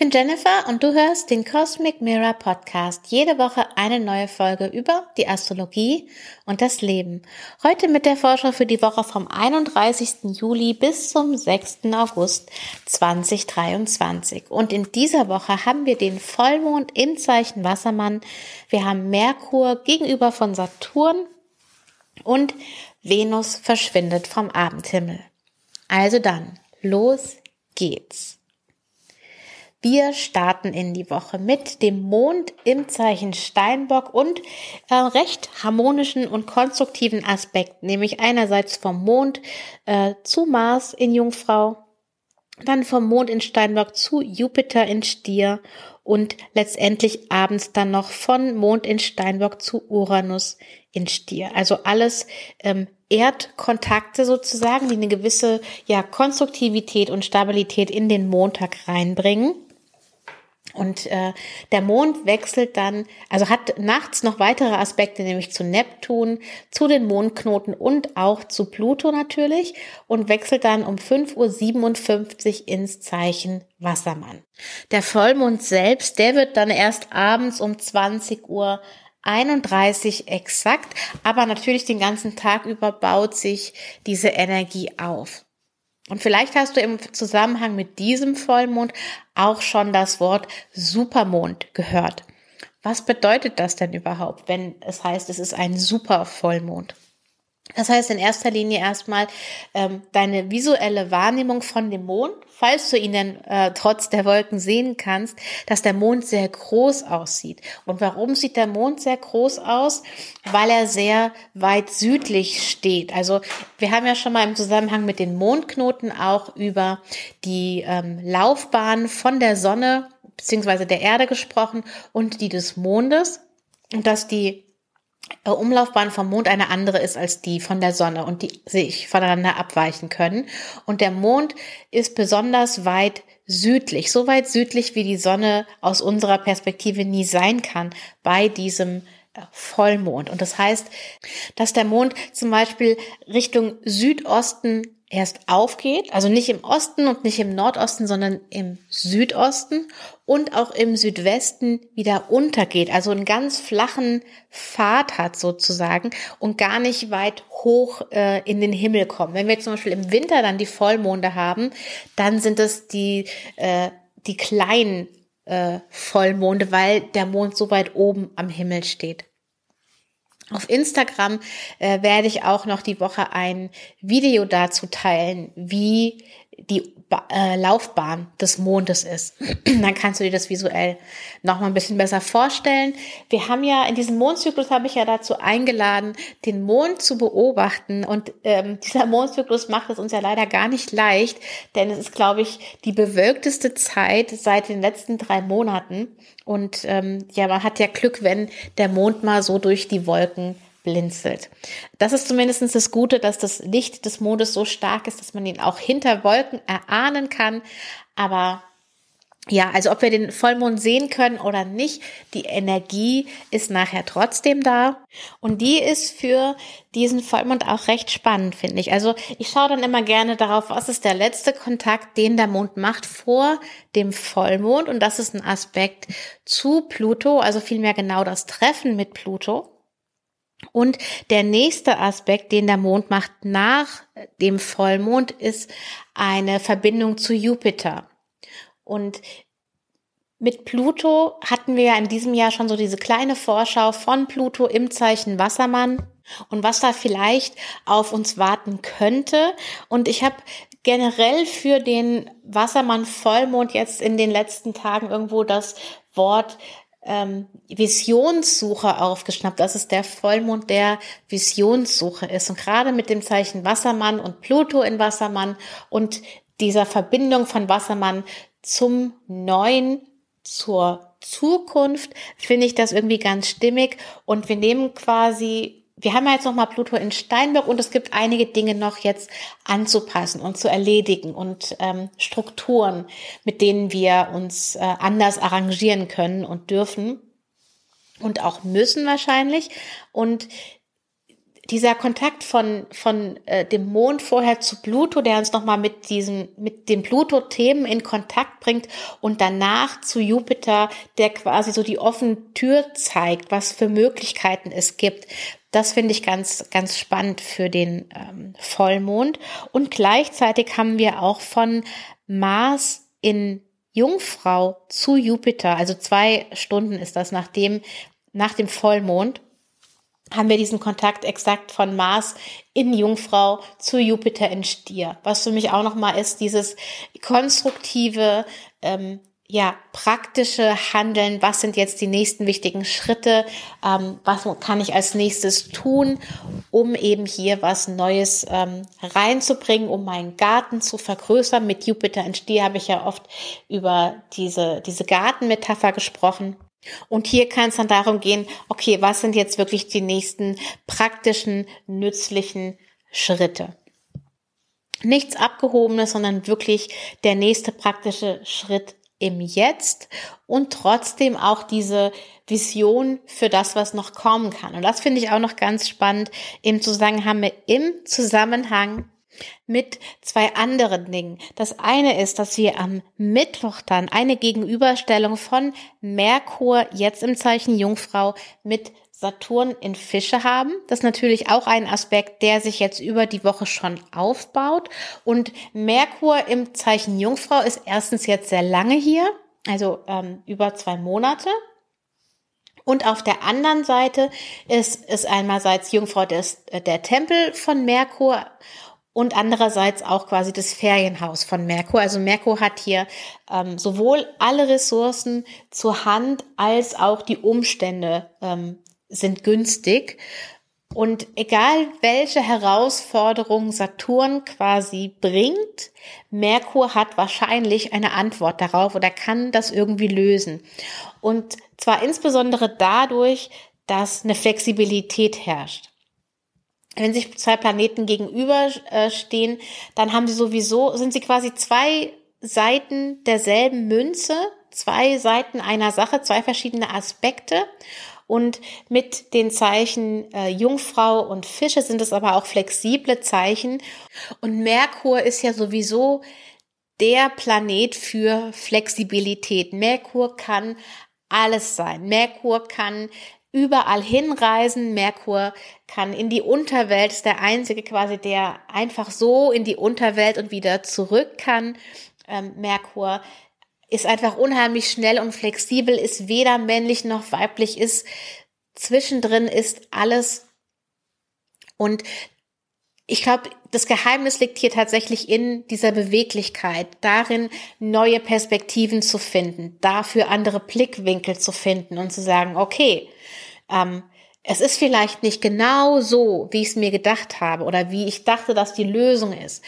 Bin Jennifer und du hörst den Cosmic Mirror Podcast. Jede Woche eine neue Folge über die Astrologie und das Leben. Heute mit der Vorschau für die Woche vom 31. Juli bis zum 6. August 2023. Und in dieser Woche haben wir den Vollmond im Zeichen Wassermann. Wir haben Merkur gegenüber von Saturn und Venus verschwindet vom Abendhimmel. Also dann, los geht's. Wir starten in die Woche mit dem Mond im Zeichen Steinbock und äh, recht harmonischen und konstruktiven Aspekten, nämlich einerseits vom Mond äh, zu Mars in Jungfrau, dann vom Mond in Steinbock zu Jupiter in Stier und letztendlich abends dann noch von Mond in Steinbock zu Uranus in Stier. Also alles ähm, Erdkontakte sozusagen, die eine gewisse ja Konstruktivität und Stabilität in den Montag reinbringen. Und äh, der Mond wechselt dann, also hat nachts noch weitere Aspekte, nämlich zu Neptun, zu den Mondknoten und auch zu Pluto natürlich und wechselt dann um 5.57 Uhr ins Zeichen Wassermann. Der Vollmond selbst, der wird dann erst abends um 20 Uhr 31 exakt, aber natürlich den ganzen Tag über baut sich diese Energie auf. Und vielleicht hast du im Zusammenhang mit diesem Vollmond auch schon das Wort Supermond gehört. Was bedeutet das denn überhaupt, wenn es heißt, es ist ein Supervollmond? Das heißt in erster Linie erstmal ähm, deine visuelle Wahrnehmung von dem Mond, falls du ihn denn äh, trotz der Wolken sehen kannst, dass der Mond sehr groß aussieht. Und warum sieht der Mond sehr groß aus? Weil er sehr weit südlich steht. Also wir haben ja schon mal im Zusammenhang mit den Mondknoten auch über die ähm, Laufbahn von der Sonne beziehungsweise der Erde gesprochen und die des Mondes. Und dass die Umlaufbahn vom Mond eine andere ist als die von der Sonne und die sich voneinander abweichen können. Und der Mond ist besonders weit südlich, so weit südlich, wie die Sonne aus unserer Perspektive nie sein kann bei diesem äh, Vollmond. Und das heißt, dass der Mond zum Beispiel Richtung Südosten erst aufgeht, also nicht im Osten und nicht im Nordosten, sondern im Südosten und auch im Südwesten wieder untergeht, also einen ganz flachen Pfad hat sozusagen und gar nicht weit hoch äh, in den Himmel kommt. Wenn wir zum Beispiel im Winter dann die Vollmonde haben, dann sind es die, äh, die kleinen äh, Vollmonde, weil der Mond so weit oben am Himmel steht. Auf Instagram äh, werde ich auch noch die Woche ein Video dazu teilen, wie die ba äh, Laufbahn des Mondes ist. Dann kannst du dir das visuell noch mal ein bisschen besser vorstellen. Wir haben ja in diesem Mondzyklus habe ich ja dazu eingeladen, den Mond zu beobachten und ähm, dieser Mondzyklus macht es uns ja leider gar nicht leicht, denn es ist, glaube ich, die bewölkteste Zeit seit den letzten drei Monaten und ähm, ja, man hat ja Glück, wenn der Mond mal so durch die Wolken blinzelt. Das ist zumindest das Gute, dass das Licht des Mondes so stark ist, dass man ihn auch hinter Wolken erahnen kann. Aber ja, also ob wir den Vollmond sehen können oder nicht, die Energie ist nachher trotzdem da. Und die ist für diesen Vollmond auch recht spannend, finde ich. Also ich schaue dann immer gerne darauf, was ist der letzte Kontakt, den der Mond macht vor dem Vollmond. Und das ist ein Aspekt zu Pluto, also vielmehr genau das Treffen mit Pluto. Und der nächste Aspekt, den der Mond macht nach dem Vollmond, ist eine Verbindung zu Jupiter. Und mit Pluto hatten wir ja in diesem Jahr schon so diese kleine Vorschau von Pluto im Zeichen Wassermann und was da vielleicht auf uns warten könnte. Und ich habe generell für den Wassermann Vollmond jetzt in den letzten Tagen irgendwo das Wort ähm, Visionssuche aufgeschnappt. Das ist der Vollmond, der Visionssuche ist. Und gerade mit dem Zeichen Wassermann und Pluto in Wassermann und dieser Verbindung von Wassermann zum Neuen, zur Zukunft, finde ich das irgendwie ganz stimmig. Und wir nehmen quasi, wir haben ja jetzt nochmal Pluto in Steinbock und es gibt einige Dinge noch jetzt anzupassen und zu erledigen und ähm, Strukturen, mit denen wir uns äh, anders arrangieren können und dürfen und auch müssen wahrscheinlich. Und dieser Kontakt von, von äh, dem Mond vorher zu Pluto, der uns nochmal mit diesen, mit den Pluto-Themen in Kontakt bringt und danach zu Jupiter, der quasi so die offene Tür zeigt, was für Möglichkeiten es gibt. Das finde ich ganz, ganz spannend für den ähm, Vollmond. Und gleichzeitig haben wir auch von Mars in Jungfrau zu Jupiter, also zwei Stunden ist das nach dem, nach dem Vollmond haben wir diesen Kontakt exakt von Mars in Jungfrau zu Jupiter in Stier. Was für mich auch nochmal ist, dieses konstruktive, ähm, ja, praktische Handeln. Was sind jetzt die nächsten wichtigen Schritte? Ähm, was kann ich als nächstes tun, um eben hier was Neues ähm, reinzubringen, um meinen Garten zu vergrößern? Mit Jupiter in Stier habe ich ja oft über diese, diese Gartenmetapher gesprochen. Und hier kann es dann darum gehen, okay, was sind jetzt wirklich die nächsten praktischen, nützlichen Schritte? Nichts Abgehobenes, sondern wirklich der nächste praktische Schritt im Jetzt und trotzdem auch diese Vision für das, was noch kommen kann. Und das finde ich auch noch ganz spannend im Zusammenhang, im Zusammenhang mit zwei anderen Dingen. Das eine ist, dass wir am Mittwoch dann eine Gegenüberstellung von Merkur jetzt im Zeichen Jungfrau mit Saturn in Fische haben. Das ist natürlich auch ein Aspekt, der sich jetzt über die Woche schon aufbaut. Und Merkur im Zeichen Jungfrau ist erstens jetzt sehr lange hier, also ähm, über zwei Monate. Und auf der anderen Seite ist, ist einmalseits Jungfrau des, der Tempel von Merkur und andererseits auch quasi das Ferienhaus von Merkur. Also Merkur hat hier ähm, sowohl alle Ressourcen zur Hand als auch die Umstände ähm, sind günstig. Und egal welche Herausforderung Saturn quasi bringt, Merkur hat wahrscheinlich eine Antwort darauf oder kann das irgendwie lösen. Und zwar insbesondere dadurch, dass eine Flexibilität herrscht wenn sich zwei Planeten gegenüberstehen, dann haben sie sowieso, sind sie quasi zwei Seiten derselben Münze, zwei Seiten einer Sache, zwei verschiedene Aspekte. Und mit den Zeichen äh, Jungfrau und Fische sind es aber auch flexible Zeichen. Und Merkur ist ja sowieso der Planet für Flexibilität. Merkur kann alles sein. Merkur kann überall hinreisen. Merkur kann in die Unterwelt, ist der einzige quasi, der einfach so in die Unterwelt und wieder zurück kann. Ähm, Merkur ist einfach unheimlich schnell und flexibel, ist weder männlich noch weiblich, ist zwischendrin ist alles. Und ich glaube, das Geheimnis liegt hier tatsächlich in dieser Beweglichkeit, darin neue Perspektiven zu finden, dafür andere Blickwinkel zu finden und zu sagen, okay, ähm, es ist vielleicht nicht genau so, wie ich es mir gedacht habe oder wie ich dachte, dass die Lösung ist.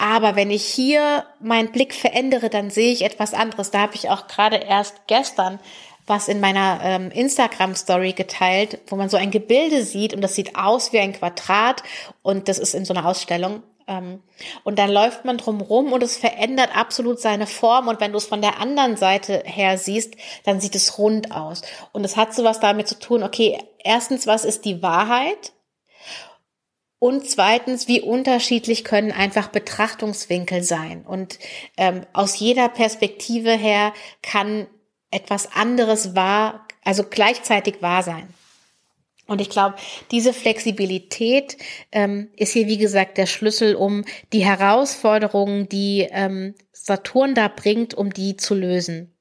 Aber wenn ich hier meinen Blick verändere, dann sehe ich etwas anderes. Da habe ich auch gerade erst gestern was in meiner ähm, Instagram-Story geteilt, wo man so ein Gebilde sieht und das sieht aus wie ein Quadrat und das ist in so einer Ausstellung. Ähm, und dann läuft man drum rum und es verändert absolut seine Form. Und wenn du es von der anderen Seite her siehst, dann sieht es rund aus. Und es hat sowas damit zu tun, okay, erstens, was ist die Wahrheit? Und zweitens, wie unterschiedlich können einfach Betrachtungswinkel sein. Und ähm, aus jeder Perspektive her kann etwas anderes wahr, also gleichzeitig wahr sein. Und ich glaube, diese Flexibilität ähm, ist hier, wie gesagt, der Schlüssel, um die Herausforderungen, die ähm, Saturn da bringt, um die zu lösen.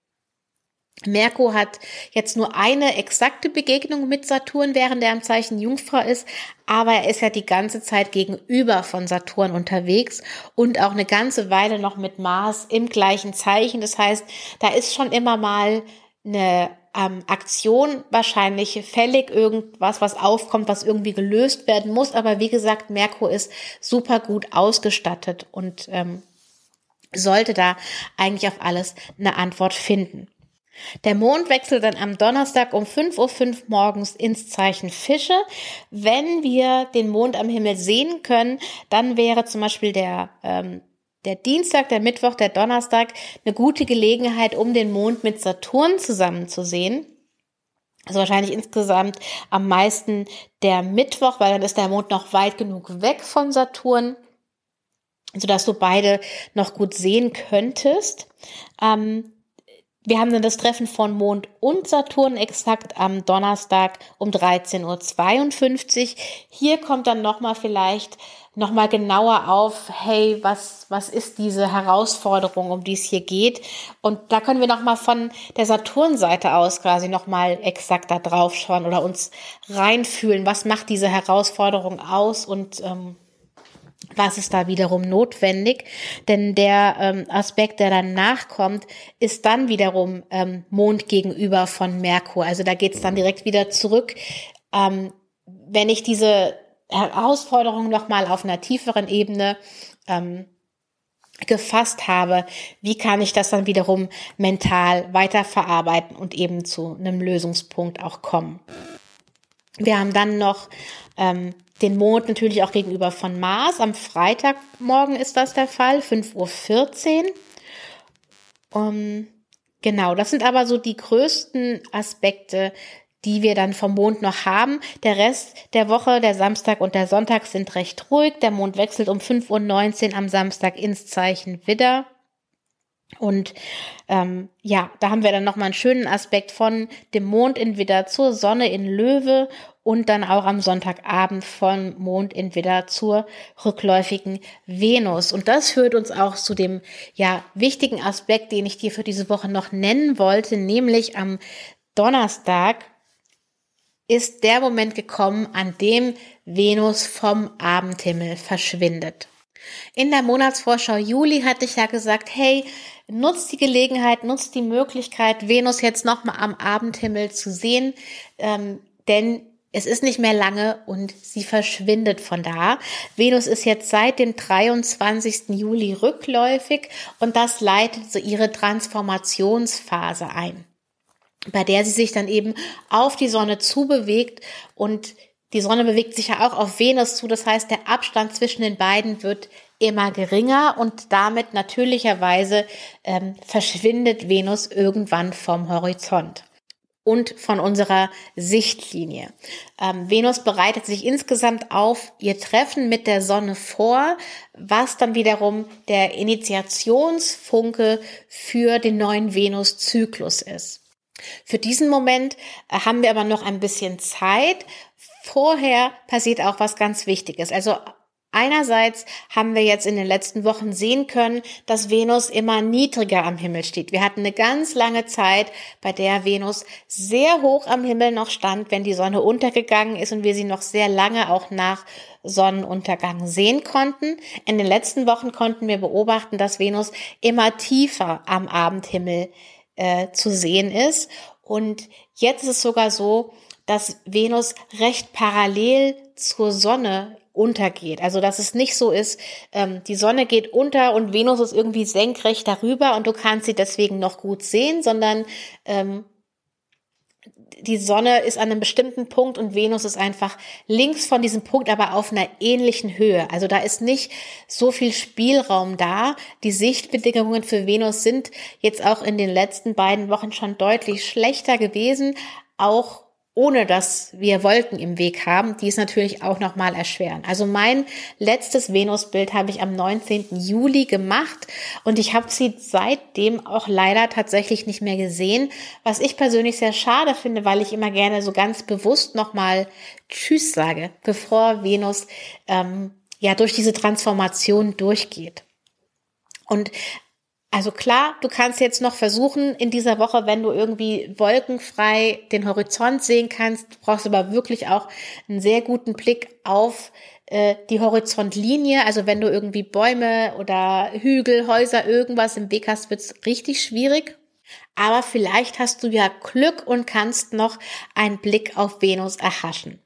Merkur hat jetzt nur eine exakte Begegnung mit Saturn, während er im Zeichen Jungfrau ist, aber er ist ja die ganze Zeit gegenüber von Saturn unterwegs und auch eine ganze Weile noch mit Mars im gleichen Zeichen. Das heißt, da ist schon immer mal eine ähm, Aktion wahrscheinlich fällig, irgendwas, was aufkommt, was irgendwie gelöst werden muss. Aber wie gesagt, Merkur ist super gut ausgestattet und ähm, sollte da eigentlich auf alles eine Antwort finden. Der Mond wechselt dann am Donnerstag um 5.05 Uhr morgens ins Zeichen Fische. Wenn wir den Mond am Himmel sehen können, dann wäre zum Beispiel der ähm, der Dienstag, der Mittwoch, der Donnerstag eine gute Gelegenheit, um den Mond mit Saturn zusammen zu sehen. Also wahrscheinlich insgesamt am meisten der Mittwoch, weil dann ist der Mond noch weit genug weg von Saturn, sodass du beide noch gut sehen könntest. Ähm, wir haben dann das Treffen von Mond und Saturn exakt am Donnerstag um 13.52 Uhr. Hier kommt dann nochmal vielleicht nochmal genauer auf, hey, was, was ist diese Herausforderung, um die es hier geht? Und da können wir nochmal von der Saturn-Seite aus quasi nochmal exakt da drauf schauen oder uns reinfühlen, was macht diese Herausforderung aus und ähm, was ist da wiederum notwendig? Denn der ähm, Aspekt, der dann nachkommt, ist dann wiederum ähm, Mond gegenüber von Merkur. Also da geht es dann direkt wieder zurück. Ähm, wenn ich diese Herausforderung nochmal auf einer tieferen Ebene ähm, gefasst habe, wie kann ich das dann wiederum mental weiterverarbeiten und eben zu einem Lösungspunkt auch kommen. Wir haben dann noch ähm, den Mond natürlich auch gegenüber von Mars. Am Freitagmorgen ist das der Fall, 5.14 Uhr. Um, genau, das sind aber so die größten Aspekte, die wir dann vom Mond noch haben. Der Rest der Woche, der Samstag und der Sonntag sind recht ruhig. Der Mond wechselt um 5.19 Uhr am Samstag ins Zeichen Widder. Und ähm, ja, da haben wir dann nochmal einen schönen Aspekt von dem Mond in Widder zur Sonne in Löwe und dann auch am Sonntagabend von Mond in Widder zur rückläufigen Venus. Und das führt uns auch zu dem ja wichtigen Aspekt, den ich dir für diese Woche noch nennen wollte, nämlich am Donnerstag ist der Moment gekommen, an dem Venus vom Abendhimmel verschwindet. In der Monatsvorschau Juli hatte ich ja gesagt, hey, nutzt die Gelegenheit, nutzt die Möglichkeit, Venus jetzt nochmal am Abendhimmel zu sehen, ähm, denn es ist nicht mehr lange und sie verschwindet von da. Venus ist jetzt seit dem 23. Juli rückläufig und das leitet so ihre Transformationsphase ein, bei der sie sich dann eben auf die Sonne zubewegt und die Sonne bewegt sich ja auch auf Venus zu. Das heißt, der Abstand zwischen den beiden wird immer geringer und damit natürlicherweise ähm, verschwindet Venus irgendwann vom Horizont und von unserer Sichtlinie. Ähm, Venus bereitet sich insgesamt auf ihr Treffen mit der Sonne vor, was dann wiederum der Initiationsfunke für den neuen Venus-Zyklus ist. Für diesen Moment äh, haben wir aber noch ein bisschen Zeit. Vorher passiert auch was ganz Wichtiges. Also Einerseits haben wir jetzt in den letzten Wochen sehen können, dass Venus immer niedriger am Himmel steht. Wir hatten eine ganz lange Zeit, bei der Venus sehr hoch am Himmel noch stand, wenn die Sonne untergegangen ist und wir sie noch sehr lange auch nach Sonnenuntergang sehen konnten. In den letzten Wochen konnten wir beobachten, dass Venus immer tiefer am Abendhimmel äh, zu sehen ist. Und jetzt ist es sogar so, dass Venus recht parallel zur Sonne untergeht. Also dass es nicht so ist, ähm, die Sonne geht unter und Venus ist irgendwie senkrecht darüber und du kannst sie deswegen noch gut sehen, sondern ähm, die Sonne ist an einem bestimmten Punkt und Venus ist einfach links von diesem Punkt, aber auf einer ähnlichen Höhe. Also da ist nicht so viel Spielraum da. Die Sichtbedingungen für Venus sind jetzt auch in den letzten beiden Wochen schon deutlich schlechter gewesen, auch ohne dass wir Wolken im Weg haben, die es natürlich auch nochmal erschweren. Also mein letztes Venusbild habe ich am 19. Juli gemacht und ich habe sie seitdem auch leider tatsächlich nicht mehr gesehen, was ich persönlich sehr schade finde, weil ich immer gerne so ganz bewusst nochmal Tschüss sage, bevor Venus ähm, ja durch diese Transformation durchgeht. Und also klar, du kannst jetzt noch versuchen in dieser Woche, wenn du irgendwie wolkenfrei den Horizont sehen kannst, brauchst du aber wirklich auch einen sehr guten Blick auf äh, die Horizontlinie. Also wenn du irgendwie Bäume oder Hügel, Häuser, irgendwas im Weg hast, wird's richtig schwierig. Aber vielleicht hast du ja Glück und kannst noch einen Blick auf Venus erhaschen.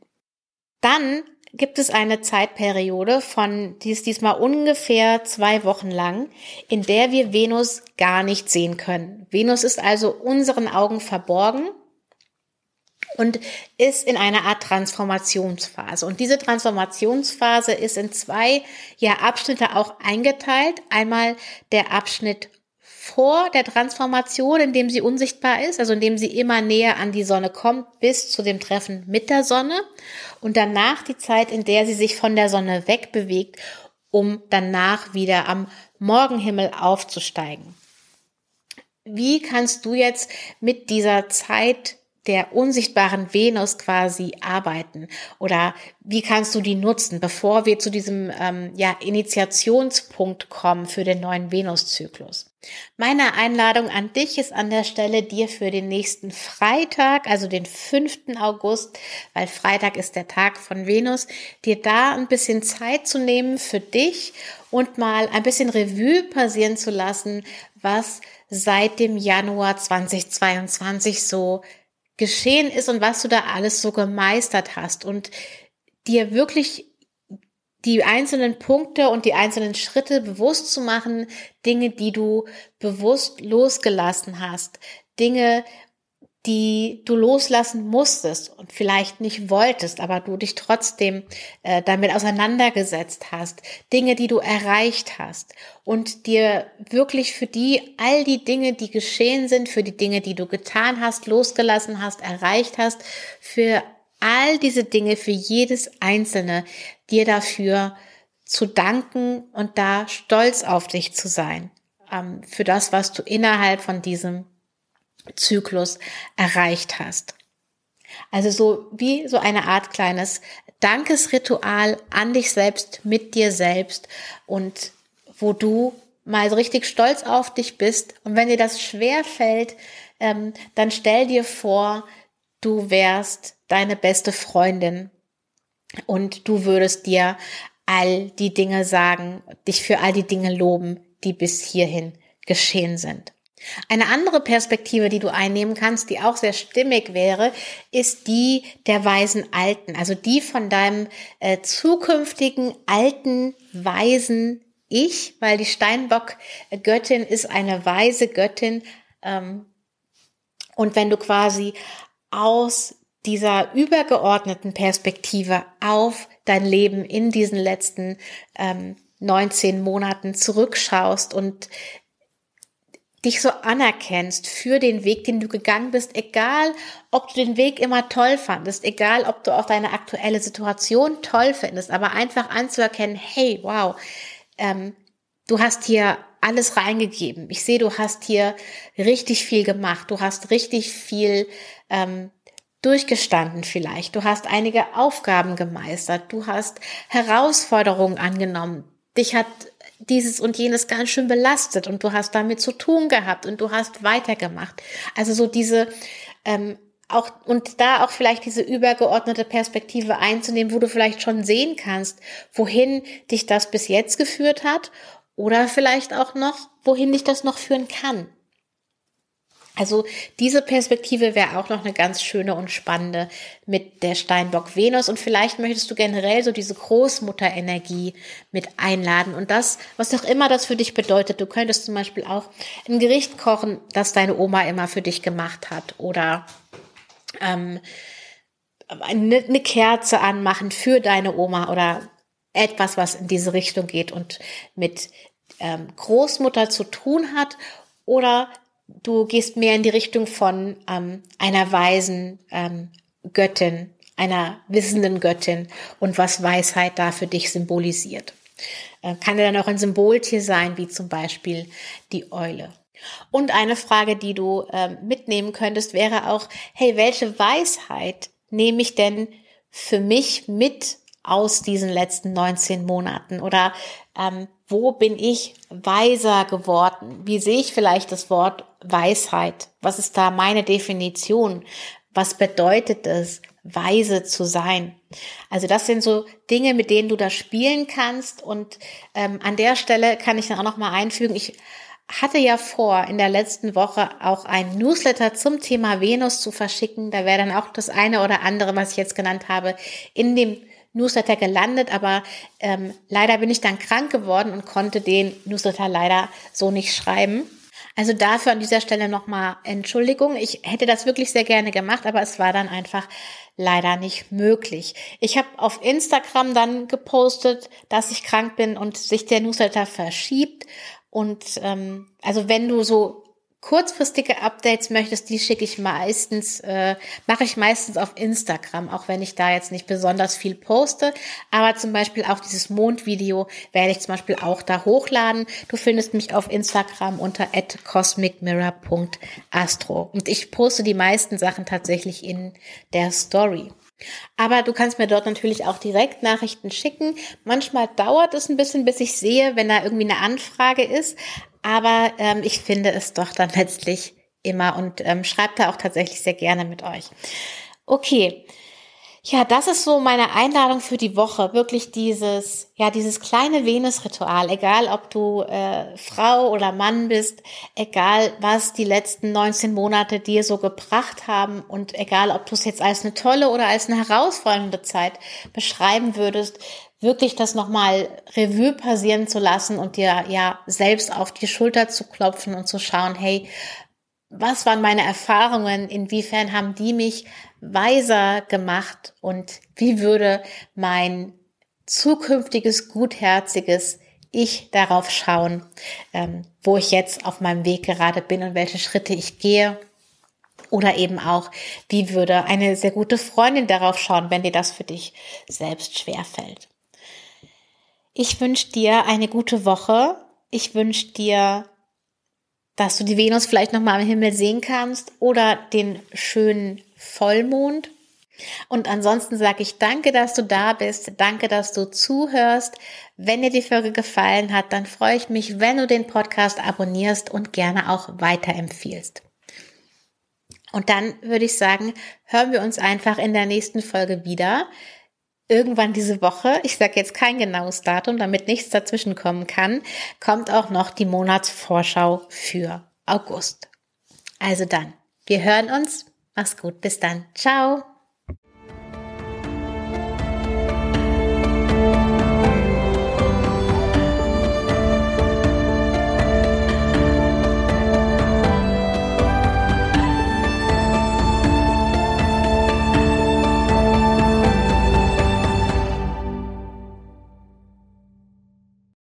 Dann gibt es eine Zeitperiode von, die ist diesmal ungefähr zwei Wochen lang, in der wir Venus gar nicht sehen können. Venus ist also unseren Augen verborgen und ist in einer Art Transformationsphase. Und diese Transformationsphase ist in zwei ja, Abschnitte auch eingeteilt. Einmal der Abschnitt vor der Transformation, indem sie unsichtbar ist, also indem sie immer näher an die Sonne kommt, bis zu dem Treffen mit der Sonne und danach die Zeit, in der sie sich von der Sonne wegbewegt, um danach wieder am Morgenhimmel aufzusteigen. Wie kannst du jetzt mit dieser Zeit der unsichtbaren Venus quasi arbeiten oder wie kannst du die nutzen, bevor wir zu diesem ähm, ja, Initiationspunkt kommen für den neuen Venuszyklus. Meine Einladung an dich ist an der Stelle, dir für den nächsten Freitag, also den 5. August, weil Freitag ist der Tag von Venus, dir da ein bisschen Zeit zu nehmen für dich und mal ein bisschen Revue passieren zu lassen, was seit dem Januar 2022 so geschehen ist und was du da alles so gemeistert hast und dir wirklich die einzelnen Punkte und die einzelnen Schritte bewusst zu machen, Dinge, die du bewusst losgelassen hast, Dinge, die du loslassen musstest und vielleicht nicht wolltest, aber du dich trotzdem äh, damit auseinandergesetzt hast, Dinge, die du erreicht hast und dir wirklich für die all die Dinge, die geschehen sind, für die Dinge, die du getan hast, losgelassen hast, erreicht hast, für all diese Dinge, für jedes einzelne, dir dafür zu danken und da stolz auf dich zu sein, ähm, für das, was du innerhalb von diesem Zyklus erreicht hast. Also so wie so eine Art kleines Dankesritual an dich selbst, mit dir selbst und wo du mal so richtig stolz auf dich bist. Und wenn dir das schwer fällt, ähm, dann stell dir vor, du wärst deine beste Freundin und du würdest dir all die Dinge sagen, dich für all die Dinge loben, die bis hierhin geschehen sind. Eine andere Perspektive, die du einnehmen kannst, die auch sehr stimmig wäre, ist die der weisen Alten, also die von deinem äh, zukünftigen alten weisen Ich, weil die Steinbock-Göttin ist eine weise Göttin. Ähm, und wenn du quasi aus dieser übergeordneten Perspektive auf dein Leben in diesen letzten ähm, 19 Monaten zurückschaust und dich so anerkennst für den Weg, den du gegangen bist, egal ob du den Weg immer toll fandest, egal ob du auch deine aktuelle Situation toll findest, aber einfach anzuerkennen, hey, wow, ähm, du hast hier alles reingegeben. Ich sehe, du hast hier richtig viel gemacht, du hast richtig viel ähm, durchgestanden vielleicht, du hast einige Aufgaben gemeistert, du hast Herausforderungen angenommen, dich hat dieses und jenes ganz schön belastet und du hast damit zu tun gehabt und du hast weitergemacht. Also so diese ähm, auch und da auch vielleicht diese übergeordnete Perspektive einzunehmen, wo du vielleicht schon sehen kannst, wohin dich das bis jetzt geführt hat oder vielleicht auch noch, wohin dich das noch führen kann. Also diese Perspektive wäre auch noch eine ganz schöne und spannende mit der Steinbock Venus und vielleicht möchtest du generell so diese Großmutterenergie mit einladen und das, was auch immer das für dich bedeutet. Du könntest zum Beispiel auch ein Gericht kochen, das deine Oma immer für dich gemacht hat. Oder ähm, eine, eine Kerze anmachen für deine Oma oder etwas, was in diese Richtung geht und mit ähm, Großmutter zu tun hat. Oder du gehst mehr in die Richtung von ähm, einer weisen ähm, Göttin, einer wissenden Göttin und was Weisheit da für dich symbolisiert. Äh, kann ja dann auch ein Symboltier sein, wie zum Beispiel die Eule. Und eine Frage, die du äh, mitnehmen könntest, wäre auch, hey, welche Weisheit nehme ich denn für mich mit aus diesen letzten 19 Monaten? Oder ähm, wo bin ich weiser geworden? Wie sehe ich vielleicht das Wort Weisheit? Was ist da meine Definition? Was bedeutet es, weise zu sein? Also das sind so Dinge, mit denen du da spielen kannst. Und ähm, an der Stelle kann ich dann auch noch mal einfügen. Ich hatte ja vor, in der letzten Woche auch ein Newsletter zum Thema Venus zu verschicken. Da wäre dann auch das eine oder andere, was ich jetzt genannt habe, in dem Newsletter gelandet, aber ähm, leider bin ich dann krank geworden und konnte den Newsletter leider so nicht schreiben. Also dafür an dieser Stelle nochmal Entschuldigung. Ich hätte das wirklich sehr gerne gemacht, aber es war dann einfach leider nicht möglich. Ich habe auf Instagram dann gepostet, dass ich krank bin und sich der Newsletter verschiebt. Und ähm, also wenn du so kurzfristige Updates möchtest, die schicke ich meistens, äh, mache ich meistens auf Instagram, auch wenn ich da jetzt nicht besonders viel poste. Aber zum Beispiel auch dieses Mondvideo werde ich zum Beispiel auch da hochladen. Du findest mich auf Instagram unter cosmicmirror.astro. Und ich poste die meisten Sachen tatsächlich in der Story. Aber du kannst mir dort natürlich auch direkt Nachrichten schicken. Manchmal dauert es ein bisschen, bis ich sehe, wenn da irgendwie eine Anfrage ist. Aber ähm, ich finde es doch dann letztlich immer und ähm, schreibt da auch tatsächlich sehr gerne mit euch. Okay. Ja, das ist so meine Einladung für die Woche. Wirklich dieses, ja, dieses kleine Venus-Ritual. Egal, ob du äh, Frau oder Mann bist, egal, was die letzten 19 Monate dir so gebracht haben und egal, ob du es jetzt als eine tolle oder als eine herausfordernde Zeit beschreiben würdest, wirklich das nochmal Revue passieren zu lassen und dir ja selbst auf die Schulter zu klopfen und zu schauen, hey, was waren meine Erfahrungen? Inwiefern haben die mich weiser gemacht? Und wie würde mein zukünftiges, gutherziges Ich darauf schauen, ähm, wo ich jetzt auf meinem Weg gerade bin und welche Schritte ich gehe? Oder eben auch, wie würde eine sehr gute Freundin darauf schauen, wenn dir das für dich selbst schwerfällt? Ich wünsche dir eine gute Woche. Ich wünsche dir, dass du die Venus vielleicht nochmal am Himmel sehen kannst oder den schönen Vollmond. Und ansonsten sage ich danke, dass du da bist. Danke, dass du zuhörst. Wenn dir die Folge gefallen hat, dann freue ich mich, wenn du den Podcast abonnierst und gerne auch weiterempfiehlst. Und dann würde ich sagen, hören wir uns einfach in der nächsten Folge wieder irgendwann diese Woche, ich sage jetzt kein genaues Datum, damit nichts dazwischen kommen kann, kommt auch noch die Monatsvorschau für August. Also dann, wir hören uns. Mach's gut, bis dann. Ciao.